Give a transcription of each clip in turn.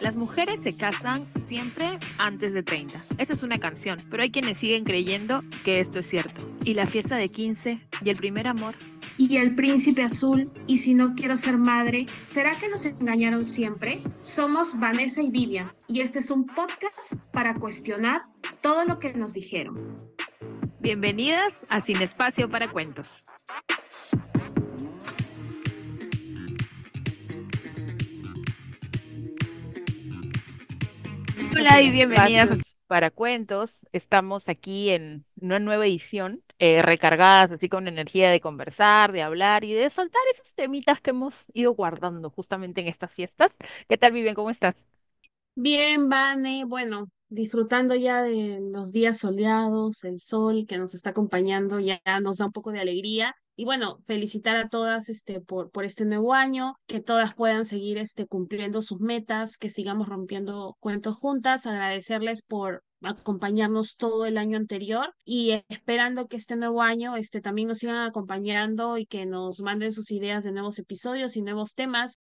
Las mujeres se casan siempre antes de 30. Esa es una canción, pero hay quienes siguen creyendo que esto es cierto. Y la fiesta de 15 y el primer amor. Y el príncipe azul, y si no quiero ser madre, ¿será que nos engañaron siempre? Somos Vanessa y Vivian, y este es un podcast para cuestionar todo lo que nos dijeron. Bienvenidas a Sin Espacio para Cuentos. Hola y bienvenidas para Cuentos. Estamos aquí en una nueva edición, eh, recargadas así con energía de conversar, de hablar y de soltar esos temitas que hemos ido guardando justamente en estas fiestas. ¿Qué tal, Vivian? ¿Cómo estás? Bien, Vane, bueno, disfrutando ya de los días soleados, el sol que nos está acompañando ya nos da un poco de alegría y bueno, felicitar a todas este, por, por este nuevo año, que todas puedan seguir este, cumpliendo sus metas, que sigamos rompiendo cuentos juntas, agradecerles por acompañarnos todo el año anterior y esperando que este nuevo año este, también nos sigan acompañando y que nos manden sus ideas de nuevos episodios y nuevos temas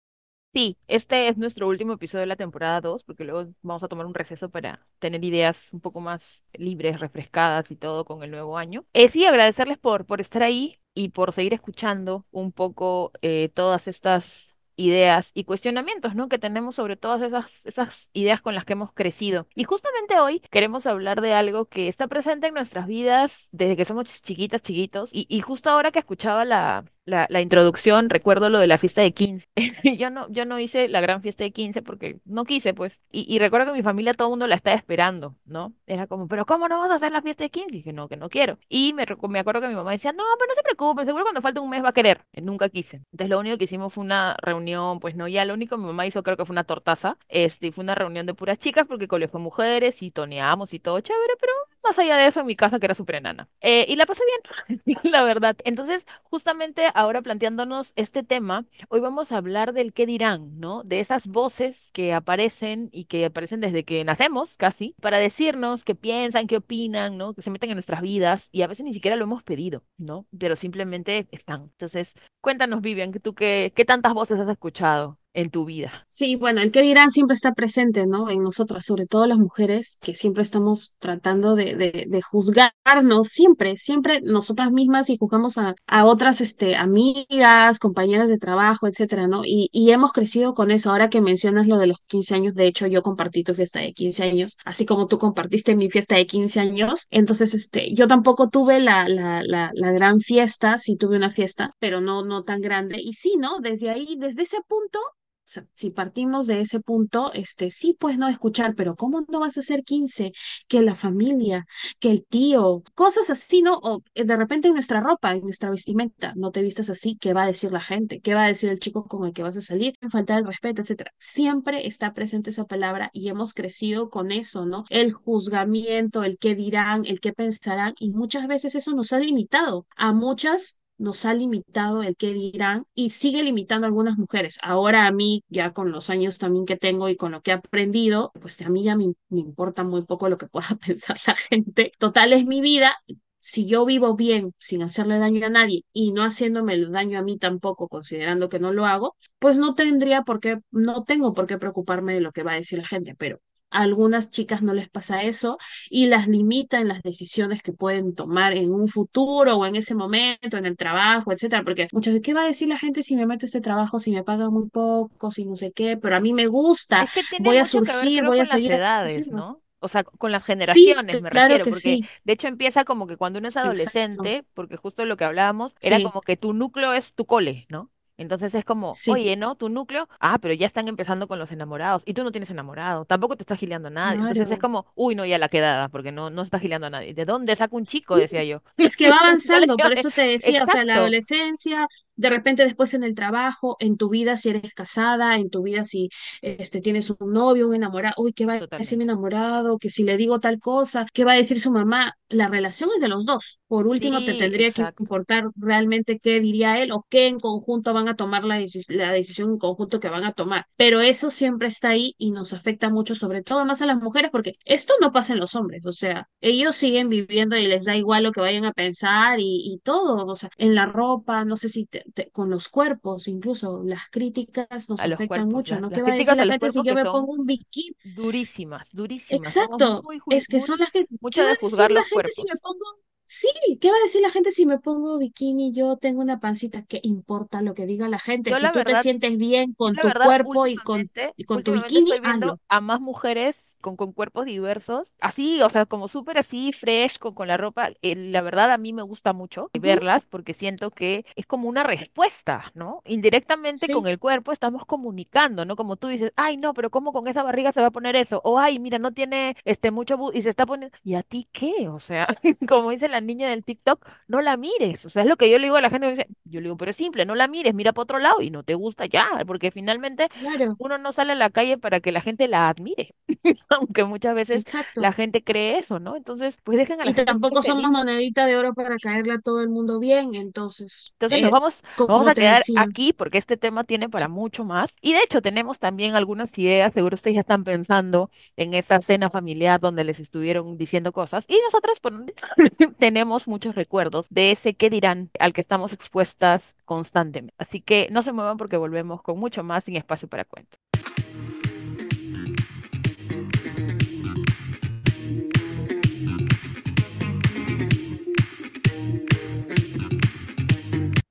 Sí, este es nuestro último episodio de la temporada 2, porque luego vamos a tomar un receso para tener ideas un poco más libres, refrescadas y todo con el nuevo año. Eh, sí, agradecerles por, por estar ahí y por seguir escuchando un poco eh, todas estas ideas y cuestionamientos, ¿no? Que tenemos sobre todas esas, esas ideas con las que hemos crecido. Y justamente hoy queremos hablar de algo que está presente en nuestras vidas desde que somos chiquitas, chiquitos. Y, y justo ahora que escuchaba la, la, la, introducción, recuerdo lo de la fiesta de 15. yo, no, yo no hice la gran fiesta de 15 porque no quise, pues. Y, y, recuerdo que mi familia, todo el mundo la estaba esperando, ¿no? Era como, pero ¿cómo no vas a hacer la fiesta de 15? Y dije, no, que no quiero. Y me, me acuerdo que mi mamá decía, no, pero no se preocupen, seguro cuando falta un mes va a querer. Y nunca quise. Entonces lo único que hicimos fue una reunión, pues no, ya lo único que mi mamá hizo creo que fue una tortaza. Este, fue una reunión de puras chicas porque colegio mujeres y toneamos y todo chévere, pero más allá de eso, en mi casa, que era súper enana. Eh, y la pasé bien, la verdad. Entonces, justamente ahora planteándonos este tema, hoy vamos a hablar del qué dirán, ¿no? De esas voces que aparecen y que aparecen desde que nacemos, casi, para decirnos qué piensan, qué opinan, ¿no? Que se meten en nuestras vidas y a veces ni siquiera lo hemos pedido, ¿no? Pero simplemente están. Entonces, cuéntanos, Vivian, ¿tú qué, qué tantas voces has escuchado? En tu vida. Sí, bueno, el que dirán siempre está presente, ¿no? En nosotras, sobre todo las mujeres, que siempre estamos tratando de, de, de juzgarnos, siempre, siempre nosotras mismas y juzgamos a, a otras este, amigas, compañeras de trabajo, etcétera, ¿no? Y, y hemos crecido con eso. Ahora que mencionas lo de los 15 años, de hecho, yo compartí tu fiesta de 15 años, así como tú compartiste mi fiesta de 15 años. Entonces, este, yo tampoco tuve la, la, la, la gran fiesta, sí tuve una fiesta, pero no, no tan grande. Y sí, ¿no? Desde ahí, desde ese punto, o sea, si partimos de ese punto, este, sí, pues no escuchar, pero ¿cómo no vas a hacer 15? Que la familia, que el tío, cosas así, ¿no? O eh, de repente en nuestra ropa, en nuestra vestimenta, no te vistas así, ¿qué va a decir la gente? ¿Qué va a decir el chico con el que vas a salir? Falta el respeto, etcétera. Siempre está presente esa palabra y hemos crecido con eso, ¿no? El juzgamiento, el qué dirán, el qué pensarán, y muchas veces eso nos ha limitado a muchas nos ha limitado el qué dirán y sigue limitando algunas mujeres. Ahora a mí, ya con los años también que tengo y con lo que he aprendido, pues a mí ya me, me importa muy poco lo que pueda pensar la gente. Total es mi vida. Si yo vivo bien sin hacerle daño a nadie y no haciéndome el daño a mí tampoco, considerando que no lo hago, pues no tendría por qué, no tengo por qué preocuparme de lo que va a decir la gente, pero a algunas chicas no les pasa eso y las limita en las decisiones que pueden tomar en un futuro o en ese momento, en el trabajo, etcétera. Porque muchas veces, ¿qué va a decir la gente si me meto este trabajo, si me paga muy poco, si no sé qué? Pero a mí me gusta, es que tiene voy a ver, surgir, creo, voy a con las seguir. edades. ¿no? O sea, con las Sí, generaciones me claro refiero, que porque sí, de hecho empieza como que cuando uno es exacto. adolescente, porque justo lo que hablábamos, era Sí, como que tu núcleo es tu cole, ¿no? Entonces es como, sí, oye, ¿no? Tu núcleo, ah, pero ya están empezando con los enamorados y tú no tienes enamorado, tampoco te estás gileando a nadie. Entonces es como, uy, no, ya la quedada, porque no, no se está gileando a nadie. ¿De dónde saca un chico? Decía yo. Es que va avanzando, por eso te decía, o sea, la adolescencia, de repente después en el trabajo, en tu vida si eres casada, en tu vida si este, tienes un novio, un enamorado, uy, ¿qué va a decir mi enamorado? Que si le digo tal cosa, ¿qué va a decir su mamá? La relación es de los dos. Por último, te tendría que importar realmente qué diría él o qué en conjunto van a tomar la, decis- la decisión en conjunto que van a tomar. Pero eso siempre está ahí y nos afecta mucho, sobre todo más a las mujeres, porque esto no pasa en los hombres, o sea, ellos siguen viviendo y les da igual lo que vayan a pensar y, y todo, o sea, en la ropa, no sé si te- te- te- con los cuerpos, incluso las críticas nos A afectan cuerpos. mucho, ¿no? ¿Qué va a decir la gente si cuerpos yo me pongo un bikini? durísimas, durísimas. Exacto, muy, es que son las que, ¿qué mucho va de juzgar los gente si me cuerpos. pongo, sí, qué va a decir la gente si me pongo bikini y yo tengo una pancita? ¿Qué importa lo que diga la gente? Yo Si la tú te verdad sientes bien con tu verdad, cuerpo y con, y con tu bikini, estoy viendo hazlo. a más mujeres con, con cuerpos diversos, así, o sea, como súper así, fresh, con, con la ropa. eh, la verdad, a mí me gusta mucho Ujú, verlas porque siento que es como una respuesta, ¿no? Indirectamente con Sí, el cuerpo estamos comunicando, ¿no? Como tú dices, ay, no, pero ¿cómo con esa barriga se va a poner eso? O, ay, mira, no tiene este mucho y se está poniendo. ¿Y a ti qué? O sea, como dice la niña del TikTok, no la mires. O sea, es lo que yo le digo a la gente, me dice, yo le digo, pero es simple, no la mires, mira para otro lado y no te gusta ya, porque finalmente claro, uno no sale a la calle para que la gente la admire, aunque muchas veces la exacto. gente cree eso, ¿no? Entonces, pues dejen a la Y gente tampoco somos feliz. monedita de oro para caerle a todo el mundo bien, entonces, Entonces nos eh, vamos, vamos como a quedar decía, aquí porque este tema tiene para sí, mucho más. Y de hecho tenemos también algunas ideas, seguro ustedes ya están pensando en esa cena familiar donde les estuvieron diciendo cosas. Y nosotras pues, tenemos muchos recuerdos de ese qué dirán al que estamos expuestas constantemente. Así que no se muevan porque volvemos con mucho más sin espacio para cuentos.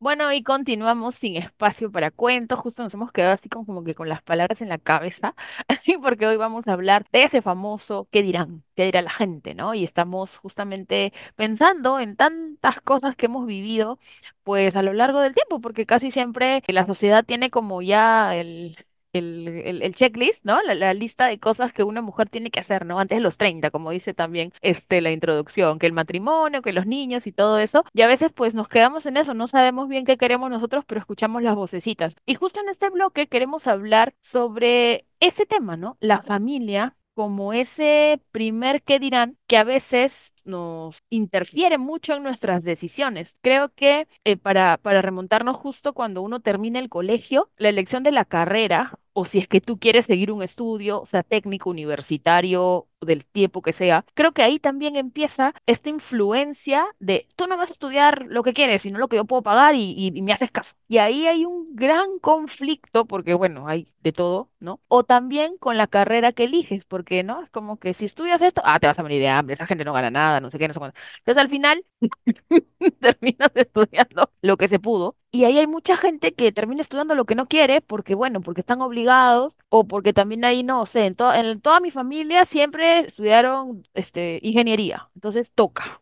Bueno, y continuamos sin espacio para cuentos. Justo nos hemos quedado así como, que con las palabras en la cabeza, porque hoy vamos a hablar de ese famoso ¿qué dirán? ¿Qué dirá la gente? ¿no? Y estamos justamente pensando en tantas cosas que hemos vivido, pues a lo largo del tiempo, porque casi siempre la sociedad tiene como ya el... El, el- el checklist, ¿no? La, la lista de cosas que una mujer tiene que hacer, ¿no? Antes de los 30, como dice también este, la introducción, que el matrimonio, que los niños y todo eso. Y a veces pues nos quedamos en eso, no sabemos bien qué queremos nosotros, pero escuchamos las vocecitas. Y justo en este bloque queremos hablar sobre ese tema, ¿no? La familia como ese primer qué dirán que a veces nos interfiere mucho en nuestras decisiones. Creo que eh, para, para remontarnos justo cuando uno termina el colegio, la elección de la carrera, o si es que tú quieres seguir un estudio, sea, técnico, universitario, del tiempo que sea, creo que ahí también empieza esta influencia de tú no vas a estudiar lo que quieres, sino lo que yo puedo pagar y, y- y me haces caso. Y ahí hay un gran conflicto, porque bueno, hay de todo, ¿no? O también con la carrera que eliges, porque, ¿no? Es como que si estudias esto, ah, te vas a morir de hambre, esa gente no gana nada, no sé qué, no sé cuánto. Entonces al final terminas estudiando lo que se pudo. Y ahí hay mucha gente que termina estudiando lo que no quiere porque, bueno, porque están obligados o porque también ahí, no sé, en, en toda mi familia siempre estudiaron este, ingeniería. Entonces toca.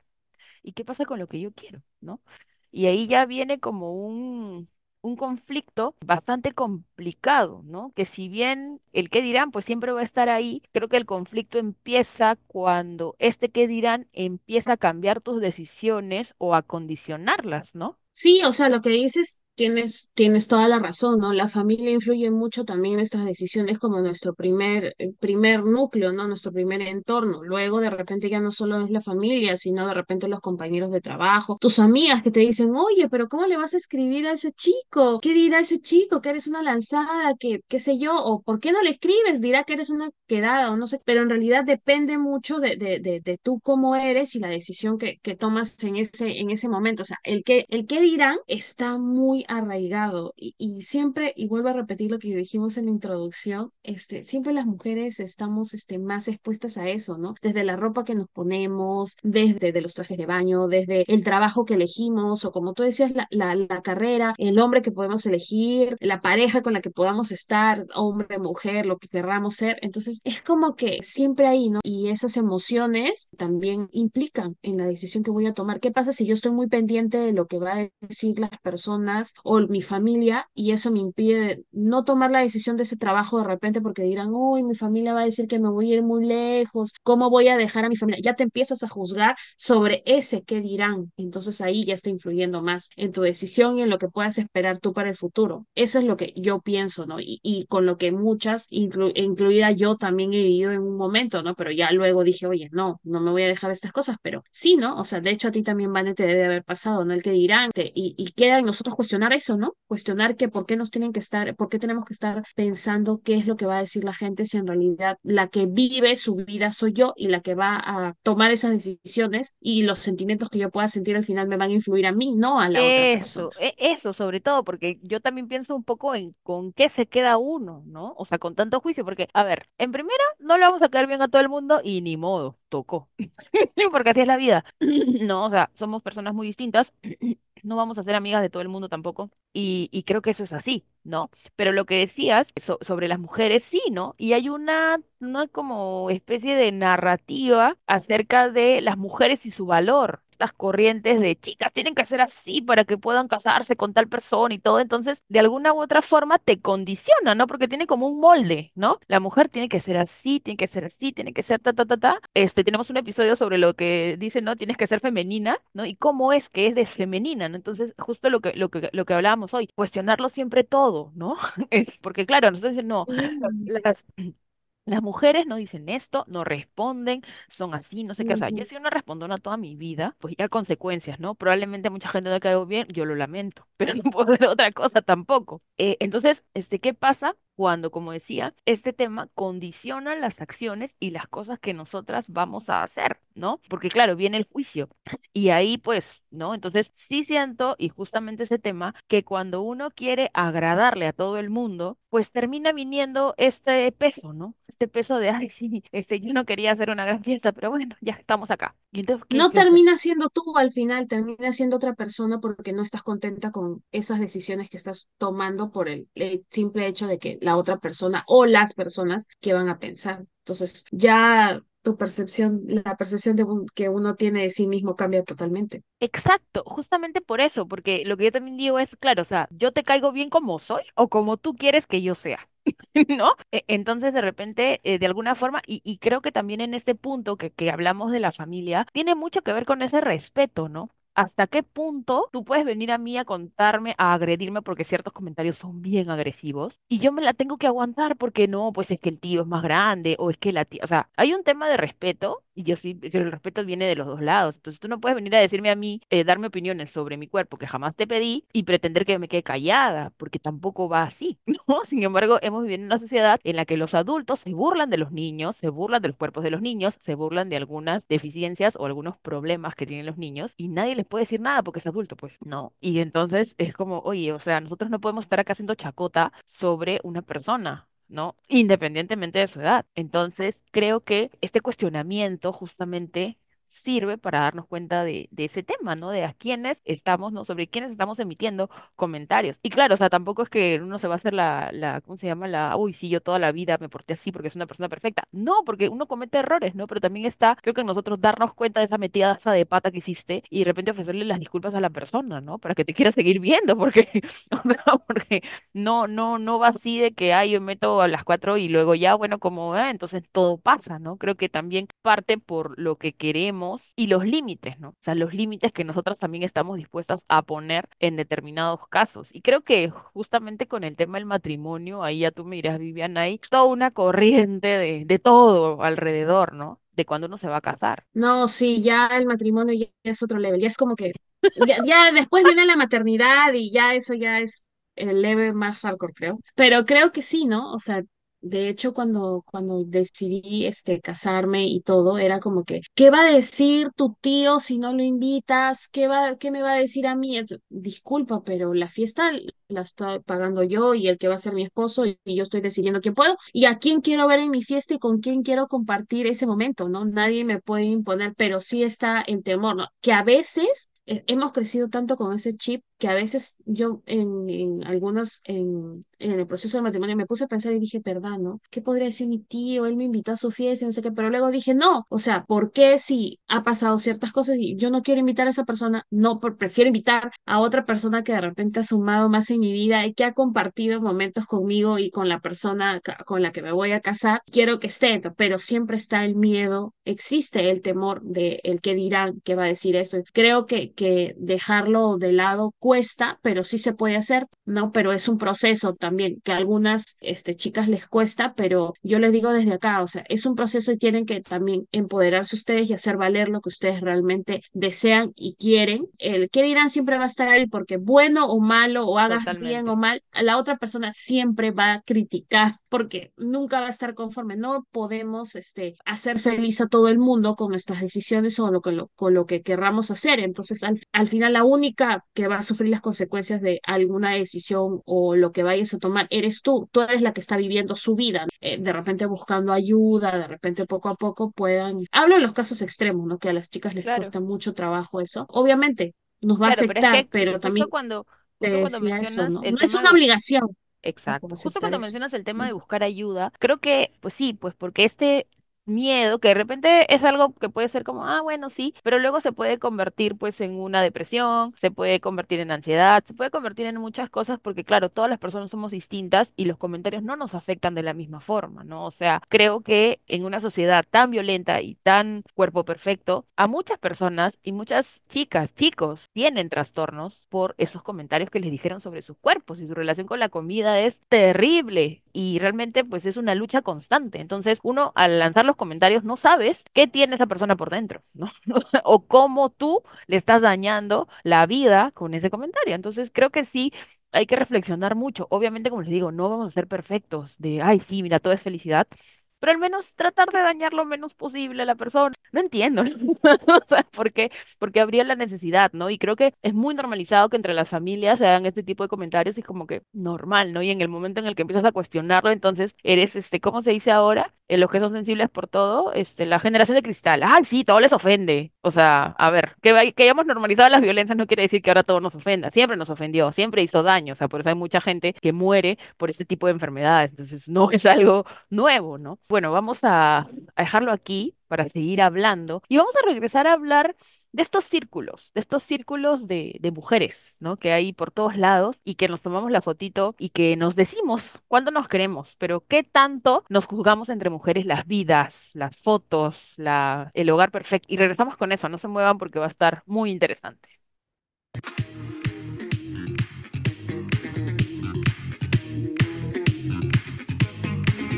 ¿Y qué pasa con lo que yo quiero, no? Y ahí ya viene como un, un conflicto bastante complicado, ¿no? Que si bien el qué dirán, pues siempre va a estar ahí, creo que el conflicto empieza cuando este qué dirán empieza a cambiar tus decisiones o a condicionarlas, ¿no? Sí, o sea, lo que dices, tienes, tienes toda la razón, ¿no? La familia influye mucho también en estas decisiones como nuestro primer, eh, primer núcleo, ¿no? Nuestro primer entorno. Luego, de repente, ya no solo es la familia, sino de repente los compañeros de trabajo, tus amigas que te dicen, oye, pero ¿cómo le vas a escribir a ese chico? ¿Qué dirá ese chico? Que eres una lanzada, que, qué sé yo, o ¿por qué no le escribes? Dirá que eres una quedada, o no sé, pero en realidad depende mucho de, de, de, de tú cómo eres y la decisión que, que tomas en ese, en ese momento. O sea, el que, el que dirán está muy arraigado y, siempre, y vuelvo a repetir lo que dijimos en la introducción, este, siempre las mujeres estamos este, más expuestas a eso, ¿no? Desde la ropa que nos ponemos, desde de los trajes de baño, desde el trabajo que elegimos, o como tú decías, la, la, la carrera, el hombre que podemos elegir, la pareja con la que podamos estar, hombre, mujer, lo que querramos ser. Entonces, es como que siempre ahí, ¿no? Y esas emociones también implican en la decisión que voy a tomar. ¿Qué pasa si yo estoy muy pendiente de lo que va a decir las personas o mi familia y eso me impide no tomar la decisión de ese trabajo de repente porque dirán, uy, mi familia va a decir que me voy a ir muy lejos, ¿cómo voy a dejar a mi familia? Ya te empiezas a juzgar sobre ese qué dirán. Entonces ahí ya está influyendo más en tu decisión y en lo que puedas esperar tú para el futuro. Eso es lo que yo pienso, ¿no? Y, y con lo que muchas, inclu incluida yo, también he vivido en un momento, ¿no? Pero ya luego dije, oye, no, no me voy a dejar estas cosas, pero sí, ¿no? O sea, de hecho a ti también, Vane, te debe haber pasado, ¿no? El que dirán, te, y, y queda en nosotros cuestionar cuestionar eso, ¿no? Cuestionar que por qué nos tienen que estar, por qué tenemos que estar pensando qué es lo que va a decir la gente si en realidad la que vive su vida soy yo y la que va a tomar esas decisiones y los sentimientos que yo pueda sentir al final me van a influir a mí, no a la otra persona. Eso, eso sobre todo, porque yo también pienso un poco en con qué se queda uno, ¿no? O sea, con tanto juicio, porque, a ver, en primera, no le vamos a caer bien a todo el mundo y ni modo, tocó, porque así es la vida. No, o sea, somos personas muy distintas, no vamos a ser amigas de todo el mundo tampoco, y, y creo que eso es así, ¿no? Pero lo que decías so- sobre las mujeres, sí, ¿no? Y hay una, una como especie de narrativa acerca de las mujeres y su valor. Estas corrientes de chicas tienen que ser así para que puedan casarse con tal persona y todo. Entonces, de alguna u otra forma te condiciona, ¿no? Porque tiene como un molde, ¿no? La mujer tiene que ser así, tiene que ser así, tiene que ser ta, ta, ta, ta. Este, tenemos un episodio sobre lo que dice, ¿no? Tienes que ser femenina, ¿no? Y cómo es que es de femenina, ¿no? Entonces, justo lo que, lo que, lo que hablábamos hoy, cuestionarlo siempre todo, ¿no? Es porque, claro, nosotros dicen, no, las, las mujeres no dicen esto, no responden, son así, no sé qué. O sea, yo sido una respondona toda mi vida, pues ya consecuencias, ¿no? Probablemente mucha gente no caigo bien, yo lo lamento, pero no puedo hacer otra cosa tampoco. Eh, entonces, este, ¿qué pasa? Cuando, como decía, este tema condiciona las acciones y las cosas que nosotras vamos a hacer, ¿no? Porque claro, viene el juicio. Y ahí pues, ¿no? Entonces sí siento, y justamente ese tema, que cuando uno quiere agradarle a todo el mundo, pues termina viniendo este peso, ¿no? Este peso de, ay, sí, este, yo no quería hacer una gran fiesta, pero bueno, ya estamos acá. Y entonces, ¿qué, No qué hacer? termina siendo tú al final, termina siendo otra persona porque no estás contenta con esas decisiones que estás tomando por el, el simple hecho de que la otra persona o las personas que van a pensar. Entonces, ya tu percepción, la percepción de que uno tiene de sí mismo cambia totalmente. Exacto, justamente por eso, porque lo que yo también digo es, claro, o sea, yo te caigo bien como soy o como tú quieres que yo sea. ¿no? E- Entonces, de repente, eh, de alguna forma, y, creo que también en este punto que hablamos de la familia, tiene mucho que ver con ese respeto, ¿no? ¿Hasta qué punto tú puedes venir a mí a contarme, a agredirme porque ciertos comentarios son bien agresivos y yo me la tengo que aguantar porque no, pues es que el tío es más grande o es que la tía, o sea, hay un tema de respeto y yo sí, que el respeto viene de los dos lados. Entonces tú no puedes venir a decirme a mí, eh, darme opiniones sobre mi cuerpo que jamás te pedí y pretender que me quede callada, porque tampoco va así, ¿no? Sin embargo, hemos vivido en una sociedad en la que los adultos se burlan de los niños, se burlan de los cuerpos de los niños, se burlan de algunas deficiencias o algunos problemas que tienen los niños y nadie les puede decir nada porque es adulto, pues no. Y entonces es como, oye, o sea, nosotros no podemos estar acá haciendo chacota sobre una persona. ¿No? Independientemente de su edad. Entonces, creo que este cuestionamiento justamente sirve para darnos cuenta de, ese tema, ¿no? De a quiénes estamos, ¿no? Sobre quiénes estamos emitiendo comentarios. Y claro, o sea, tampoco es que uno se va a hacer la, la, ¿cómo se llama? La, uy, sí, yo toda la vida me porté así porque es una persona perfecta. No, porque uno comete errores, ¿no? Pero también está, creo que nosotros darnos cuenta de esa metida de pata que hiciste y de repente ofrecerle las disculpas a la persona, ¿no? Para que te quiera seguir viendo, porque, porque no, no, no va así de que, ay, yo meto a las cuatro y luego ya, bueno, como, ah, entonces todo pasa, ¿no? Creo que también parte por lo que queremos y los límites, ¿no? O sea, los límites que nosotras también estamos dispuestas a poner en determinados casos. Y creo que justamente con el tema del matrimonio, ahí ya tú me dirás, Viviana, hay toda una corriente de, de todo alrededor, ¿no? De cuando uno se va a casar. No, sí, ya el matrimonio ya es otro level, ya es como que, ya, ya después viene la maternidad y ya eso ya es el level más hardcore, creo. Pero creo que sí, ¿no? O sea, de hecho, cuando, cuando decidí este, casarme y todo, era como que, ¿qué va a decir tu tío si no lo invitas? ¿Qué va, qué me va a decir a mí? Disculpa, pero la fiesta la estoy pagando yo y el que va a ser mi esposo y y yo estoy decidiendo quién puedo y a quién quiero ver en mi fiesta y con quién quiero compartir ese momento, ¿no? Nadie me puede imponer, pero sí está el temor, ¿no? Que a veces hemos crecido tanto con ese chip que a veces yo en, en algunos, en, en el proceso del matrimonio me puse a pensar y dije, verdad, ¿no? ¿Qué podría decir mi tío? Él me invitó a su fiesta no sé qué, pero luego dije, no, o sea, ¿por qué si ha pasado ciertas cosas y yo no quiero invitar a esa persona? No, prefiero invitar a otra persona que de repente ha sumado más en mi vida y que ha compartido momentos conmigo y con la persona con la que me voy a casar. Quiero que esté, pero siempre está el miedo, existe el temor de el que dirán, que va a decir eso. Creo que, que dejarlo de lado cuesta, pero sí se puede hacer, ¿no? Pero es un proceso también que a algunas este, chicas les cuesta, pero yo les digo desde acá, o sea, es un proceso y tienen que también empoderarse ustedes y hacer valer lo que ustedes realmente desean y quieren. El qué dirán siempre va a estar ahí porque bueno o malo o hagas bien o mal, la otra persona siempre va a criticar porque nunca va a estar conforme. No podemos este, hacer feliz a todo el mundo con nuestras decisiones o lo que, lo, con lo que querramos hacer. Entonces, al, al final, la única que va a sufrir las consecuencias de alguna decisión o lo que vayas a tomar eres tú. Tú eres la que está viviendo su vida. Eh, de repente buscando ayuda, de repente poco a poco puedan. Hablo en los casos extremos, ¿no? Que a las chicas les cuesta mucho trabajo eso. Obviamente nos va a afectar, pero, también. Cuando, cuando mencionas eso, ¿no? no es una obligación. Exacto. Justo cuando mencionas el tema de buscar ayuda, creo que, pues sí, pues porque este miedo, que de repente es algo que puede ser como, ah, bueno, sí, pero luego se puede convertir pues en una depresión, se puede convertir en ansiedad, se puede convertir en muchas cosas porque claro, todas las personas somos distintas y los comentarios no nos afectan de la misma forma, ¿no? O sea, creo que en una sociedad tan violenta y tan cuerpo perfecto, a muchas personas y muchas chicas, chicos, tienen trastornos por esos comentarios que les dijeron sobre sus cuerpos y su relación con la comida es terrible y realmente pues es una lucha constante. Entonces, uno al lanzar los comentarios no sabes qué tiene esa persona por dentro, ¿no? o cómo tú le estás dañando la vida con ese comentario. Entonces, creo que sí hay que reflexionar mucho. Obviamente, como les digo, no vamos a ser perfectos de, ay, sí, mira, todo es felicidad, pero al menos tratar de dañar lo menos posible a la persona. No entiendo, o sea, ¿por qué? Porque habría la necesidad, ¿no? Y creo que es muy normalizado que entre las familias se hagan este tipo de comentarios y como que normal, ¿no? Y en el momento en el que empiezas a cuestionarlo, entonces eres, este, ¿cómo se dice ahora? En los que son sensibles por todo, este, la generación de cristal. Ay, sí, todo les ofende. O sea, a ver, que, hayamos normalizado las violencias no quiere decir que ahora todo nos ofenda. Siempre nos ofendió, siempre hizo daño. O sea, por eso hay mucha gente que muere por este tipo de enfermedades. Entonces, no es algo nuevo, ¿no? Bueno, vamos a, dejarlo aquí para seguir hablando y vamos a regresar a hablar de estos círculos, de estos círculos de, mujeres, ¿no? Que hay por todos lados y que nos tomamos la fotito y que nos decimos cuándo nos queremos, pero qué tanto nos juzgamos entre mujeres las vidas, las fotos, el hogar perfecto. Y regresamos con eso, no se muevan porque va a estar muy interesante.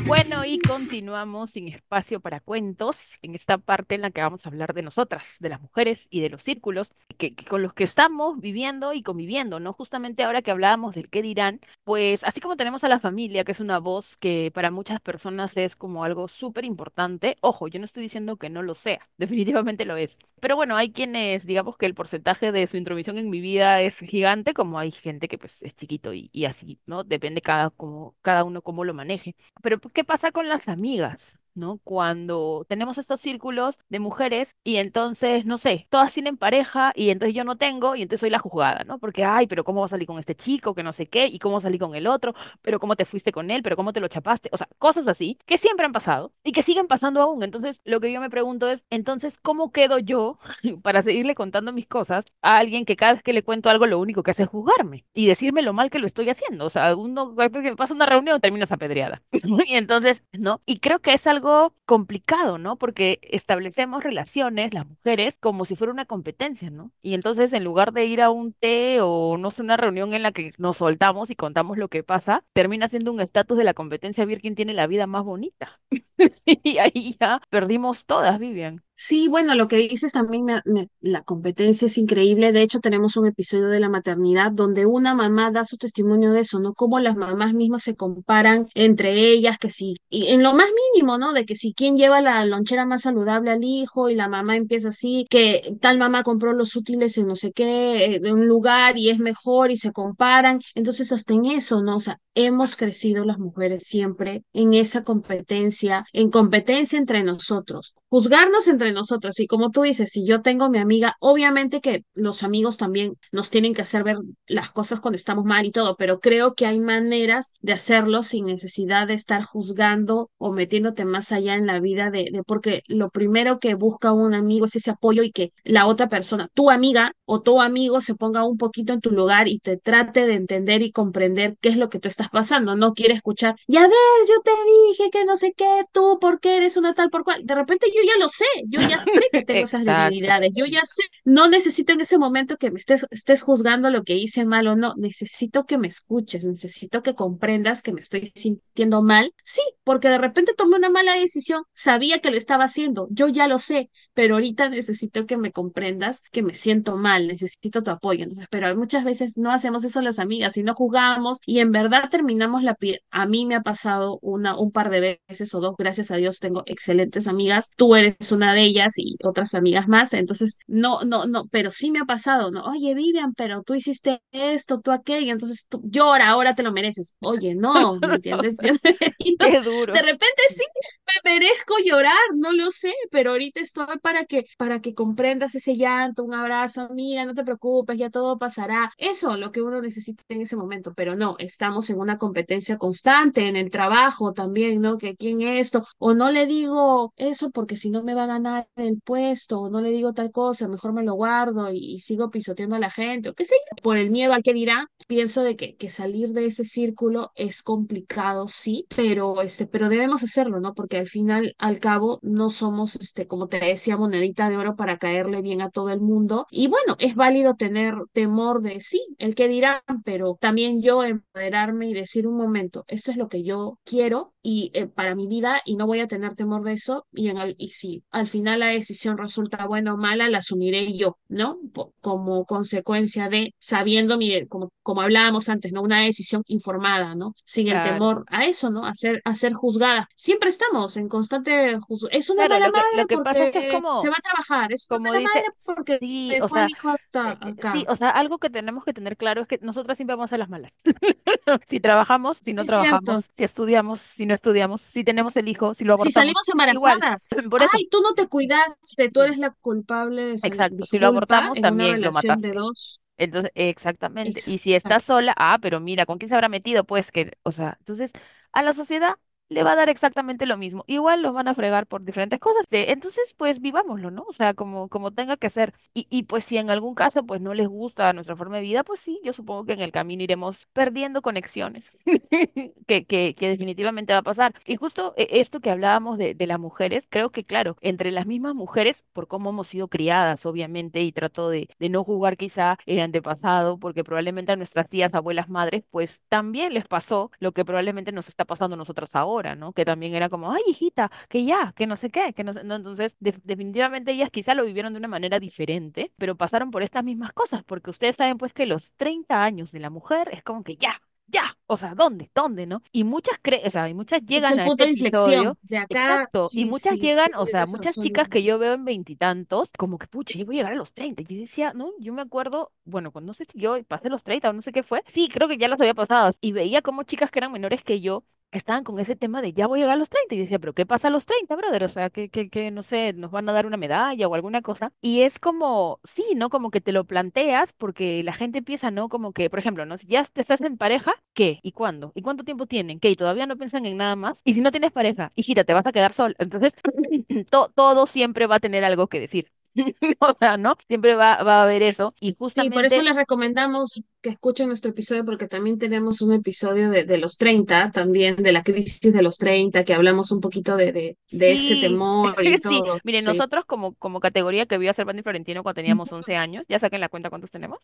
Bueno, y continuamos sin espacio para cuentos, en esta parte en la que vamos a hablar de nosotras, de las mujeres y de los círculos que, con los que estamos viviendo y conviviendo, ¿no? Justamente ahora que hablábamos del qué dirán, pues así como tenemos a la familia, que es una voz que para muchas personas es como algo súper importante, ojo, yo no estoy diciendo que no lo sea, definitivamente lo es. Pero bueno, hay quienes, digamos que el porcentaje de su intromisión en mi vida es gigante, como hay gente que pues es chiquito y, y así, ¿no? Depende cada, como, cada uno cómo lo maneje. Pero ¿qué pasa con las amigas? ¿No? Cuando tenemos estos círculos de mujeres y entonces, no sé, todas tienen pareja y entonces yo no tengo y entonces soy la juzgada, ¿no? Porque, ay, pero ¿cómo vas a salir con este chico que no sé qué? ¿Y cómo salí con el otro? ¿Pero cómo te fuiste con él? ¿Pero cómo te lo chapaste? O sea, cosas así que siempre han pasado y que siguen pasando aún. Entonces, lo que yo me pregunto es, entonces, ¿cómo quedo yo para seguirle contando mis cosas a alguien que cada vez que le cuento algo lo único que hace es juzgarme y decirme lo mal que lo estoy haciendo? O sea, uno pasa una reunión terminas apedreada. entonces, ¿no? Y creo que es algo complicado, ¿no? Porque establecemos relaciones, las mujeres, como si fuera una competencia, ¿no? Y entonces en lugar de ir a un té o no sé, una reunión en la que nos soltamos y contamos lo que pasa, termina siendo un estatus de la competencia a ver quién tiene la vida más bonita. y ahí ya perdimos todas, Vivian. Sí, bueno, lo que dices también, la competencia es increíble. De hecho, tenemos un episodio de la maternidad donde una mamá da su testimonio de eso, ¿no? Cómo las mamás mismas se comparan entre ellas, que sí, y en lo más mínimo, ¿no? De que si quién lleva la lonchera más saludable al hijo y la mamá empieza así, que tal mamá compró los útiles en no sé qué, en un lugar y es mejor y se comparan. Entonces, hasta en eso, ¿no? O sea, hemos crecido las mujeres siempre en esa competencia, en competencia entre nosotros. Juzgarnos entre nosotros. Y como tú dices, si yo tengo mi amiga, obviamente que los amigos también nos tienen que hacer ver las cosas cuando estamos mal y todo, pero creo que hay maneras de hacerlo sin necesidad de estar juzgando o metiéndote más allá en la vida de, de porque lo primero que busca un amigo es ese apoyo y que la otra persona, tu amiga o tu amigo se ponga un poquito en tu lugar y te trate de entender y comprender qué es lo que tú estás pasando. No quiere escuchar, ya ver, yo te dije que no sé qué, tú tú, ¿por qué eres una tal por cual? De repente yo ya lo sé, yo ya sé que tengo esas debilidades, yo ya sé, no necesito en ese momento que me estés, estés juzgando lo que hice mal o no, necesito que me escuches, necesito que comprendas que me estoy sintiendo mal. Sí, porque de repente tomé una mala decisión, sabía que lo estaba haciendo, yo ya lo sé, pero ahorita necesito que me comprendas que me siento mal, necesito tu apoyo. Entonces, pero muchas veces no hacemos eso las amigas y no jugamos y en verdad terminamos la piel. A mí me ha pasado una, un par de veces o dos, gracias a Dios tengo excelentes amigas, tú eres una de ellas y otras amigas más, entonces no, no, no, pero sí me ha pasado, ¿no? Oye, Vivian, pero tú hiciste esto, tú aquello, entonces tú llora, ahora te lo mereces. Oye, no, ¿me entiendes? Qué de duro. repente sí, me merezco llorar, no lo sé, pero ahorita estoy para que, para que comprendas ese llanto, un abrazo, amiga, no te preocupes, ya todo pasará. Eso, lo que uno necesita en ese momento, pero no, estamos en una competencia constante, en el trabajo también, ¿no? Que quién es o no le digo eso porque si no me va a ganar el puesto, o no le digo tal cosa, mejor me lo guardo y, y sigo pisoteando a la gente, o qué sé yo, por el miedo al que dirá, pienso de que, que salir de ese círculo es complicado, sí, pero, este, pero debemos hacerlo, ¿no? Porque al final, al cabo, no somos, este, como te decía, monedita de oro para caerle bien a todo el mundo. Y bueno, es válido tener temor de sí, el que dirán, pero también yo empoderarme y decir un momento, esto es lo que yo quiero y eh, para mi vida y no voy a tener temor de eso y, en el, y si al final la decisión resulta buena o mala, la asumiré yo, ¿no? Po- como consecuencia de sabiendo mi, como, como hablábamos antes, ¿no? Una decisión informada, ¿no? Sin el Claro. temor a eso, ¿no? A ser, a ser juzgada. Siempre estamos en constante juz- Es una Claro, mala lo que, lo madre que pasa es que es porque se como, va a trabajar, es una como mala dice, madre porque sí, o sea, acá. eh, eh, sí, acá. o sea, algo que tenemos que tener claro es que nosotras siempre vamos a las malas. Si trabajamos, si no Es cierto. trabajamos, si estudiamos, si no estudiamos, si tenemos el hijo, si lo Si salimos abortamos, igual. embarazadas, Por eso. ay, tú no te cuidaste, tú eres la culpable de salir. Exacto, si lo abortamos, en una también lo relación de mataste. dos. Entonces, exactamente. Y si estás Exacto. sola, ah, pero mira, ¿con quién se habrá metido? Pues que, o sea, entonces a la sociedad le va a dar exactamente lo mismo. Igual los van a fregar por diferentes cosas. Entonces, pues vivámoslo, ¿no? O sea, como, como tenga que ser. Y, y pues si en algún caso pues no les gusta nuestra forma de vida, pues sí, yo supongo que en el camino iremos perdiendo conexiones, que, que, que definitivamente va a pasar. Y justo eh, esto que hablábamos de, de las mujeres, creo que claro, entre las mismas mujeres, por cómo hemos sido criadas, obviamente, y trato de, de no jugar quizá el antepasado, porque probablemente a nuestras tías, abuelas, madres, pues también les pasó lo que probablemente nos está pasando a nosotras ahora, ¿no? Que también era como, ay, hijita, que ya, que no sé qué, que no sé, no, entonces def- definitivamente ellas quizá lo vivieron de una manera diferente, pero pasaron por estas mismas cosas, porque ustedes saben pues que los 30 años de la mujer es como que ya. Ya, o sea, ¿dónde? ¿Dónde, no? Y muchas cre- o sea, y muchas Es llegan el a punto este de inflexión. episodio De acá, Exacto, y sí, muchas sí, llegan, o sea, muchas razón. chicas que yo veo en veintitantos, como que, pucha, yo voy a llegar a los 30. Y yo decía, no, yo me acuerdo, bueno, cuando no sé si yo pasé los 30 o no sé qué fue, sí, creo que ya las había pasado, y veía como chicas que eran menores que yo estaban con ese tema de ya voy a llegar a los 30 y decía, pero ¿qué pasa a los 30, brother? O sea, que, que, que, no sé, nos van a dar una medalla o alguna cosa. Y es como, sí, ¿no? Como que te lo planteas porque la gente empieza, ¿no? Como que, por ejemplo, ¿no? Si ya te estás en pareja, ¿qué? ¿Y cuándo? ¿Y cuánto tiempo tienen? ¿Qué? ¿Y todavía no piensan en nada más? Y si no tienes pareja, hijita, te vas a quedar sola. Entonces, to- todo siempre va a tener algo que decir. O sea, ¿no? Siempre va, va a haber eso. Y Sí, por eso justamente, les recomendamos que escuchen nuestro episodio, porque también tenemos un episodio de, de los 30 también de la crisis de los 30 que hablamos un poquito de, de, de ese temor y sí. todo. Miren, Sí. nosotros como, como categoría que vio a ser Bandy Florentino cuando teníamos 11 años, ya saquen la cuenta cuántos tenemos.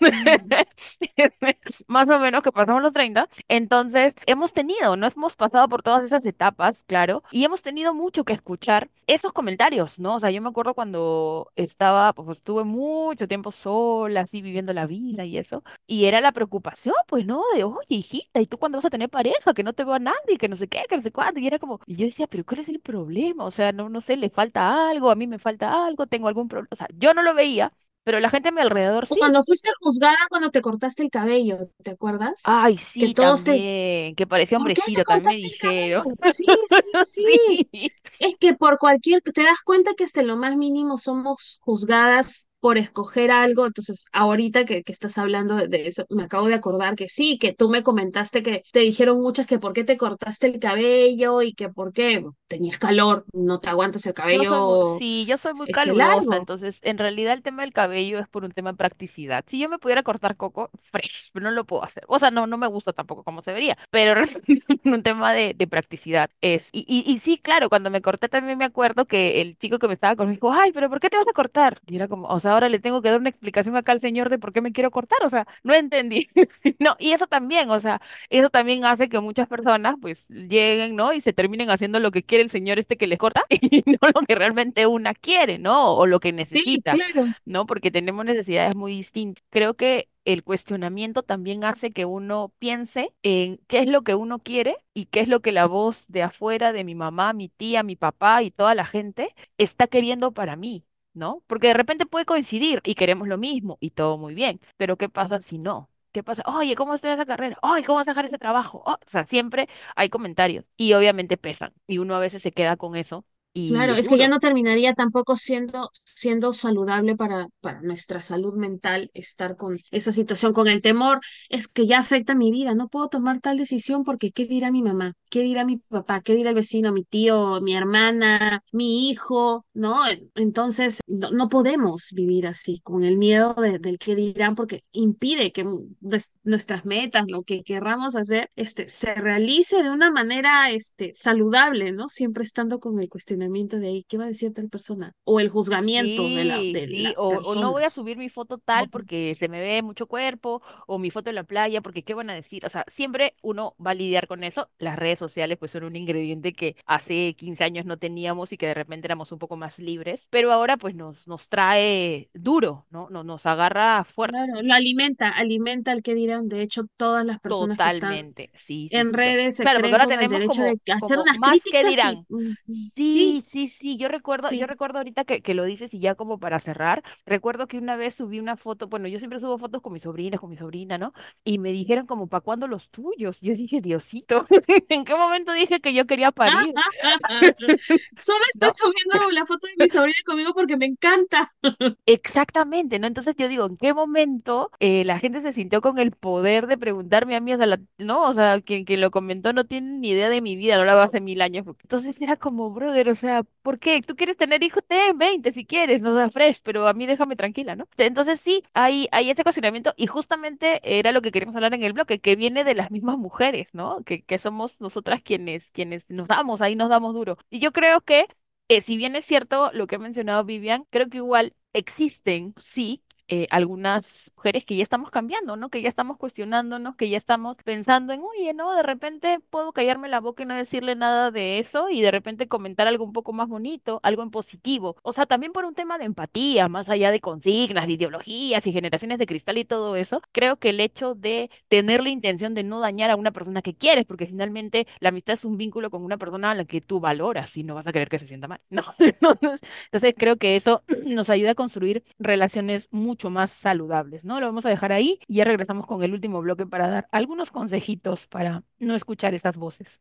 Más o menos que pasamos los 30. Entonces, hemos tenido, ¿no? Hemos pasado por todas esas etapas, claro, y hemos tenido mucho que escuchar esos comentarios, ¿no? O sea, yo me acuerdo cuando estaba, pues estuve mucho tiempo sola, así viviendo la vida y eso. Y era la preocupación, pues, ¿no? De, oye, hijita, ¿y tú cuándo vas a tener pareja? Que no te veo a nadie, que no sé qué, que no sé cuándo. Y era como, y yo decía, pero ¿cuál es el problema? O sea, no, no sé, le falta algo, a mí me falta algo, tengo algún problema. O sea, yo no lo veía, pero la gente a mi alrededor sí. Cuando fuiste juzgada cuando te cortaste el cabello, ¿te acuerdas? Ay, Que sí, todos te, que parecía ¿por qué te hombrecito, también me dijeron. Sí, sí, sí. Sí, Es que por cualquier, te das cuenta que hasta en lo más mínimo somos juzgadas por escoger algo. Entonces, ahorita que, que estás hablando de, de eso, me acabo de acordar que sí, que tú me comentaste que te dijeron muchas que por qué te cortaste el cabello y que por qué tenías calor, no te aguantas el Yo soy cabello sí, yo soy muy este calurosa, largo. entonces en realidad el tema del cabello es por un tema de practicidad. Si yo me pudiera cortar coco, fresh, pero no lo puedo hacer. O sea, no, no me gusta tampoco como se vería, pero un tema de, de practicidad es. Y, y, y sí, claro, cuando me corté también me acuerdo que el chico que me estaba conmigo dijo, ay, pero ¿por qué te vas a cortar? Y era como, o sea, ahora le tengo que dar una explicación acá al señor de por qué me quiero cortar, o sea, no entendí. No, y eso también, o sea, eso también hace que muchas personas pues lleguen, ¿no? Y se terminen haciendo lo que quiere el señor este que les corta y no lo que realmente una quiere, ¿no? O lo que Sí, necesita, claro. ¿no? Porque tenemos necesidades muy distintas. Creo que el cuestionamiento también hace que uno piense en qué es lo que uno quiere y qué es lo que la voz de afuera, de mi mamá, mi tía, mi papá y toda la gente está queriendo para mí. ¿No? Porque de repente puede coincidir y queremos lo mismo y todo muy bien, pero ¿qué pasa si no? ¿Qué pasa? Oye, ¿cómo está esa carrera? Oye, ¿cómo vas a dejar ese trabajo? Oh, o sea, siempre hay comentarios y obviamente pesan y uno a veces se queda con eso y Claro, es que ya no terminaría tampoco siendo, siendo saludable para, para nuestra salud mental estar con esa situación, con el temor, es que ya afecta mi vida, no puedo tomar tal decisión porque ¿qué dirá mi mamá? ¿Qué dirá mi papá? ¿Qué dirá el vecino, mi tío, mi hermana, mi hijo? ¿No? Entonces, no, no podemos vivir así, con el miedo de- del qué dirán, porque impide que nues- nuestras metas, lo que querramos hacer, este, se realice de una manera, este, saludable, ¿no? Siempre estando con el cuestionamiento de ahí, ¿qué va a decir tal persona? O el juzgamiento de la, Sí, de sí, las o, o no voy a personas. subir mi foto tal porque se me ve mucho cuerpo, o mi foto en la playa porque qué van a decir. O sea, siempre uno va a lidiar con eso. Las redes sociales pues son un ingrediente que hace 15 años no teníamos y que de repente éramos un poco más libres, pero ahora pues nos, nos trae duro, ¿no? No- nos agarra fuerte. Claro, lo alimenta, alimenta el que dirán. De hecho, todas las personas que están Totalmente, sí, sí, en sí. redes se Claro, porque creen ahora con el tenemos derecho de como, hacer como unas más que críticas y dirán. sí, Sí, sí, sí, yo recuerdo, yo recuerdo ahorita que, que lo dices y ya como para cerrar, recuerdo que una vez subí una foto, bueno, yo siempre subo fotos con mis sobrinas, con mi sobrina, ¿no? Y me dijeron como, ¿para cuándo los tuyos? Yo dije, Diosito, ¿en qué momento dije que yo quería parir? Solo estoy ¿No? subiendo la foto de mi sobrina conmigo porque me encanta. Exactamente, ¿no? Entonces yo digo, ¿en qué momento eh, la gente se sintió con el poder de preguntarme a mí, o sea, la- no, o sea, quien, quien lo comentó no tiene ni idea de mi vida, no la veo hace mil años. Entonces era como, brother, o sea, ¿por qué? ¿Tú quieres tener hijos? Ten 20 si quieres, no da fresh, pero a mí déjame tranquila, ¿no? Entonces sí, hay, hay este cuestionamiento y justamente era lo que queríamos hablar en el bloque, que viene de las mismas mujeres, ¿no? Que, que somos nosotras quienes, quienes nos damos, ahí nos damos duro. Y yo creo que eh, si bien es cierto lo que ha mencionado Vivian, creo que igual existen, sí, eh, algunas mujeres que ya estamos cambiando, ¿no? Que ya estamos cuestionándonos, que ya estamos pensando en, oye, ¿no? De repente puedo callarme la boca y no decirle nada de eso y de repente comentar algo un poco más bonito, algo en positivo. O sea, también por un tema de empatía, más allá de consignas, de ideologías y generaciones de cristal y todo eso, creo que el hecho de tener la intención de no dañar a una persona que quieres, porque finalmente la amistad es un vínculo con una persona a la que tú valoras y no vas a querer que se sienta mal. No, entonces, entonces creo que eso nos ayuda a construir relaciones mucho más saludables, ¿no? Lo vamos a dejar ahí y ya regresamos con el último bloque para dar algunos consejitos para no escuchar esas voces.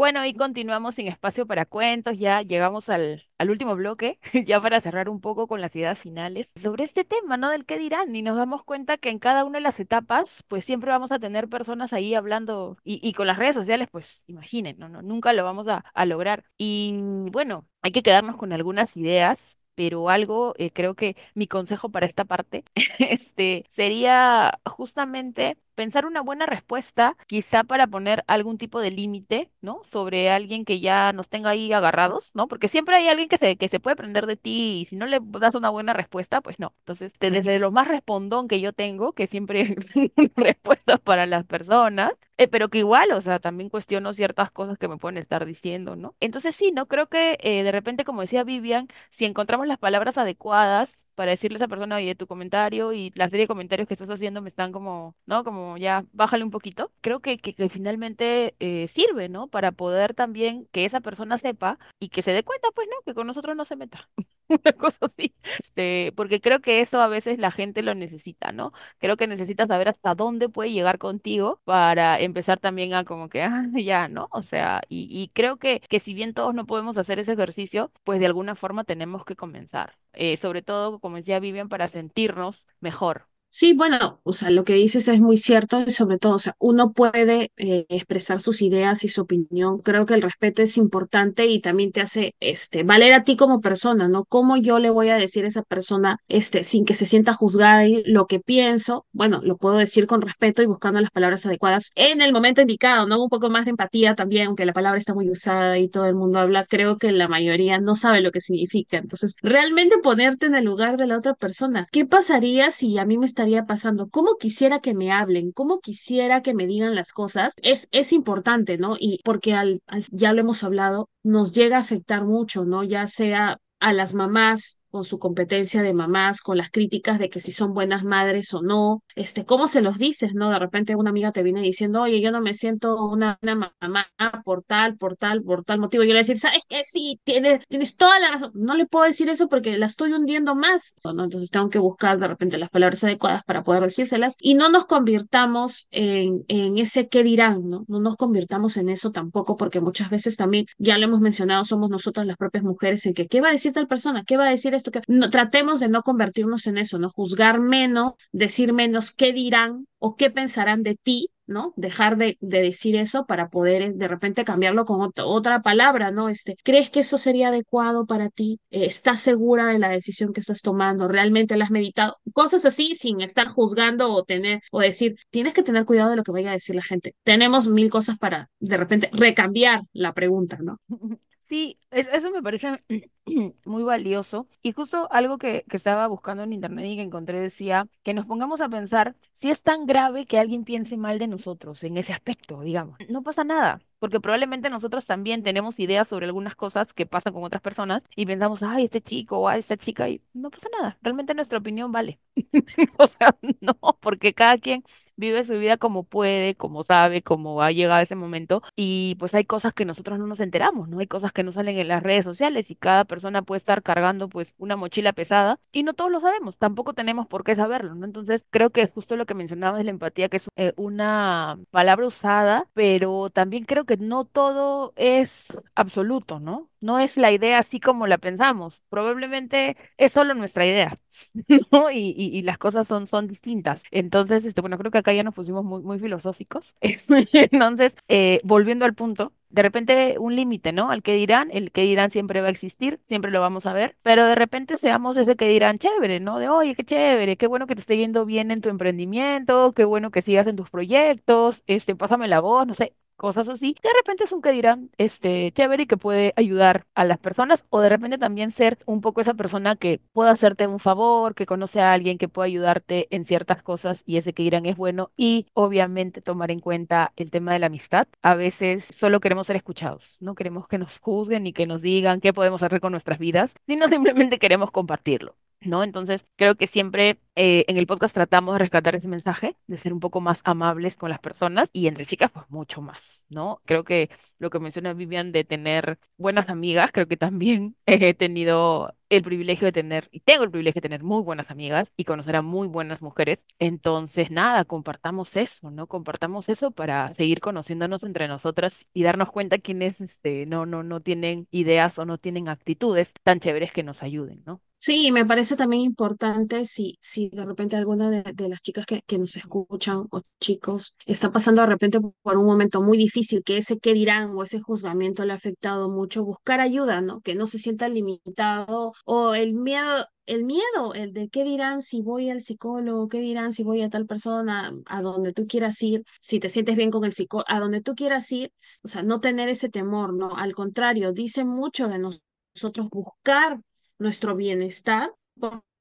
Bueno, y continuamos sin espacio para cuentos, ya llegamos al, al último bloque, ya para cerrar un poco con las ideas finales sobre este tema, ¿no? Del qué dirán, y nos damos cuenta que en cada una de las etapas, pues siempre vamos a tener personas ahí hablando, y, y con las redes sociales, pues imaginen, ¿no? No, nunca lo vamos a, a lograr. Y bueno, hay que quedarnos con algunas ideas. Pero algo, eh, creo que mi consejo para esta parte, este, sería justamente pensar una buena respuesta, quizá para poner algún tipo de límite, ¿no? Sobre alguien que ya nos tenga ahí agarrados, ¿no? Porque siempre hay alguien que se, que se puede prender de ti y si no le das una buena respuesta, pues no. Entonces, te- desde lo más respondón que yo tengo, que siempre respuestas para las personas, eh, pero que igual, o sea, también cuestiono ciertas cosas que me pueden estar diciendo, ¿no? Entonces, sí, ¿no? Creo que eh, de repente, como decía Vivian, si encontramos las palabras adecuadas para decirle a esa persona, oye, tu comentario y la serie de comentarios que estás haciendo me están como, ¿no? Como ya, bájale un poquito. Creo que, que, finalmente eh, sirve, ¿no? Para poder también que esa persona sepa y que se dé cuenta, pues, ¿no? Que con nosotros no se meta. una cosa así, este, porque creo que eso a veces la gente lo necesita, ¿no? Creo que necesitas saber hasta dónde puede llegar contigo para empezar también a como que, ah, ya, ¿no? O sea, y, y creo que, que si bien todos no podemos hacer ese ejercicio, pues de alguna forma tenemos que comenzar, Eh, sobre todo, como decía Vivian, para sentirnos mejor. Sí, bueno, o sea, lo que dices es muy cierto y sobre todo, o sea, uno puede eh, expresar sus ideas y su opinión. Creo que el respeto es importante y también te hace, este, valer a ti como persona, ¿no? ¿Cómo yo le voy a decir a esa persona, este, sin que se sienta juzgada y lo que pienso? Bueno, lo puedo decir con respeto y buscando las palabras adecuadas en el momento indicado, ¿no? Un poco más de empatía también, aunque la palabra está muy usada y todo el mundo habla, creo que la mayoría no sabe lo que significa. Entonces, realmente ponerte en el lugar de la otra persona. ¿Qué pasaría si a mí me está estaría pasando, cómo quisiera que me hablen, cómo quisiera que me digan las cosas, es, es importante, ¿no? Y porque al, al, ya lo hemos hablado, nos llega a afectar mucho, ¿no? Ya sea a las mamás con su competencia de mamás, con las críticas de que si son buenas madres o no, este, ¿cómo se los dices, no? De repente una amiga te viene diciendo, oye, yo no me siento una, una mamá por tal, por tal, por tal motivo. Yo le voy ¿sabes qué? Sí, tienes, tienes toda la razón. No le puedo decir eso porque la estoy hundiendo más, ¿no? Entonces tengo que buscar de repente las palabras adecuadas para poder decírselas y no nos convirtamos en, en ese qué dirán, ¿no? No nos convirtamos en eso tampoco porque muchas veces también, ya lo hemos mencionado, somos nosotras las propias mujeres en que, ¿qué va a decir tal persona? ¿Qué va a decir esto? que no, tratemos de no convertirnos en eso, ¿no? Juzgar menos, decir menos qué dirán o qué pensarán de ti, ¿no? Dejar de, de decir eso para poder eh, de repente cambiarlo con otra palabra, ¿no? Este, ¿crees que eso sería adecuado para ti? Eh, ¿Estás segura de la decisión que estás tomando? ¿Realmente la has meditado? Cosas así sin estar juzgando o tener o decir, tienes que tener cuidado de lo que vaya a decir la gente. Tenemos mil cosas para de repente recambiar la pregunta, ¿no? Sí, eso me parece muy valioso. Y justo algo que, que, estaba buscando en internet y que encontré decía que nos pongamos a pensar si es tan grave que alguien piense mal de nosotros en ese aspecto, digamos. No pasa nada, porque probablemente nosotros también tenemos ideas sobre algunas cosas que pasan con otras personas y pensamos, ay, este chico o esta chica, y no pasa nada. Realmente nuestra opinión vale. o sea, no, porque cada quien vive su vida como puede, como sabe, como ha llegado ese momento y pues hay cosas que nosotros no nos enteramos, ¿no? Hay cosas que no salen en las redes sociales y cada persona puede estar cargando pues una mochila pesada y no todos lo sabemos, tampoco tenemos por qué saberlo, ¿no? Entonces creo que es justo lo que mencionabas la empatía, que es eh, una palabra usada, pero también creo que no todo es absoluto, ¿no? No es la idea así como la pensamos, probablemente es solo nuestra idea, ¿no? Y, las cosas son, son distintas. Entonces, este, bueno, creo que acá ya nos pusimos muy, muy filosóficos. Entonces, eh, volviendo al punto, de repente un límite, ¿no? Al que dirán, el que dirán siempre va a existir, siempre lo vamos a ver, pero de repente seamos ese que dirán chévere, ¿no? De, oye, qué chévere, qué bueno que te esté yendo bien en tu emprendimiento, qué bueno que sigas en tus proyectos, este, pásame la voz, no sé, cosas así, de repente es un que dirán, este, chévere y que puede ayudar a las personas, o de repente también ser un poco esa persona que pueda hacerte un favor, que conoce a alguien que pueda ayudarte en ciertas cosas y ese que dirán es bueno, y obviamente tomar en cuenta el tema de la amistad. A veces solo queremos ser escuchados, no queremos que nos juzguen y que nos digan qué podemos hacer con nuestras vidas, sino simplemente queremos compartirlo. ¿No? Entonces, creo que siempre eh, en el podcast tratamos de rescatar ese mensaje, de ser un poco más amables con las personas y entre chicas, pues mucho más, ¿no? Creo que lo que menciona Vivian de tener buenas amigas, creo que también he tenido el privilegio de tener, y tengo el privilegio de tener muy buenas amigas y conocer a muy buenas mujeres. Entonces, nada, compartamos eso, ¿no? Compartamos eso para seguir conociéndonos entre nosotras y darnos cuenta quienes este, no, no, no tienen ideas o no tienen actitudes tan chéveres que nos ayuden, ¿no? Sí, me parece también importante si, si de repente alguna de, de las chicas que, que, nos escuchan o chicos está pasando de repente por un momento muy difícil, que ese qué dirán o ese juzgamiento le ha afectado mucho, buscar ayuda, ¿no? Que no se sienta limitado o el miedo, el miedo, el de qué dirán si voy al psicólogo, qué dirán si voy a tal persona, a donde tú quieras ir, si te sientes bien con el psicólogo, a donde tú quieras ir, o sea, no tener ese temor, ¿no? Al contrario, dice mucho de nosotros buscar nuestro bienestar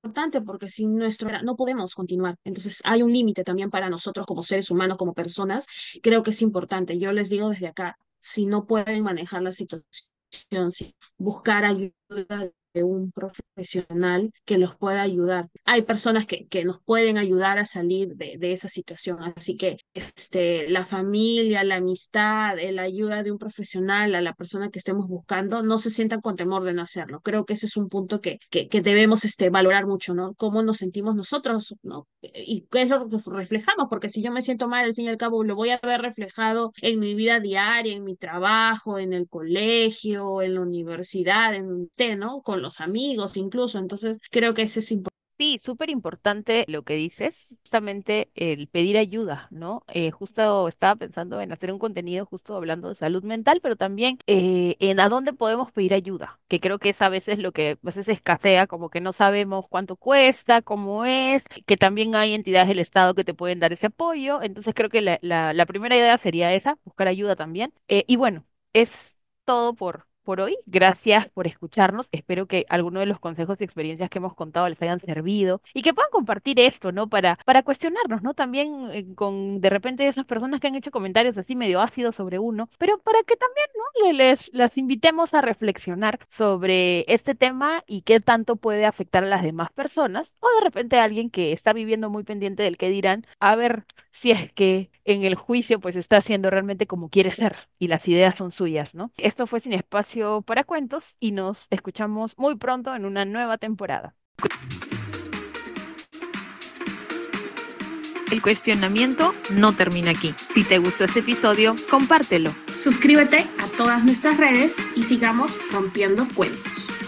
importante porque sin nuestro no podemos continuar. Entonces hay un límite también para nosotros como seres humanos, como personas. Creo que es importante. Yo les digo desde acá, si no pueden manejar la situación, si buscar ayuda un profesional que los pueda ayudar. Hay personas que, que nos pueden ayudar a salir de, de, esa situación, así que este, la familia, la amistad, la ayuda de un profesional a la persona que estemos buscando, no se sientan con temor de no hacerlo. Creo que ese es un punto que, que, que debemos este, valorar mucho, ¿no? Cómo nos sentimos nosotros, ¿no? Y qué es lo que reflejamos, porque si yo me siento mal, al fin y al cabo lo voy a ver reflejado en mi vida diaria, en mi trabajo, en el colegio, en la universidad, en usted, ¿no? Con los amigos incluso. Entonces, creo que eso es importante. Sí, súper importante lo que dices, justamente el pedir ayuda, ¿no? Eh, justo estaba pensando en hacer un contenido justo hablando de salud mental, pero también eh, en a dónde podemos pedir ayuda, que creo que es a veces lo que a veces escasea, como que no sabemos cuánto cuesta, cómo es, que también hay entidades del Estado que te pueden dar ese apoyo, entonces creo que la, la, primera idea sería esa, buscar ayuda también. Eh, y bueno, es todo por por hoy. Gracias por escucharnos. Espero que alguno de los consejos y experiencias que hemos contado les hayan servido y que puedan compartir esto, ¿no? Para, para cuestionarnos, ¿no? También eh, con de repente esas personas que han hecho comentarios así medio ácidos sobre uno, pero para que también, ¿no? Les, las invitemos a reflexionar sobre este tema y qué tanto puede afectar a las demás personas o de repente a alguien que está viviendo muy pendiente del que dirán, a ver si es que en el juicio pues está haciendo realmente como quiere ser y las ideas son suyas, ¿no? Esto fue Sin Espacio para Cuentos y nos escuchamos muy pronto en una nueva temporada. El cuestionamiento no termina aquí. Si te gustó este episodio, compártelo. Suscríbete a todas nuestras redes y sigamos rompiendo cuentos.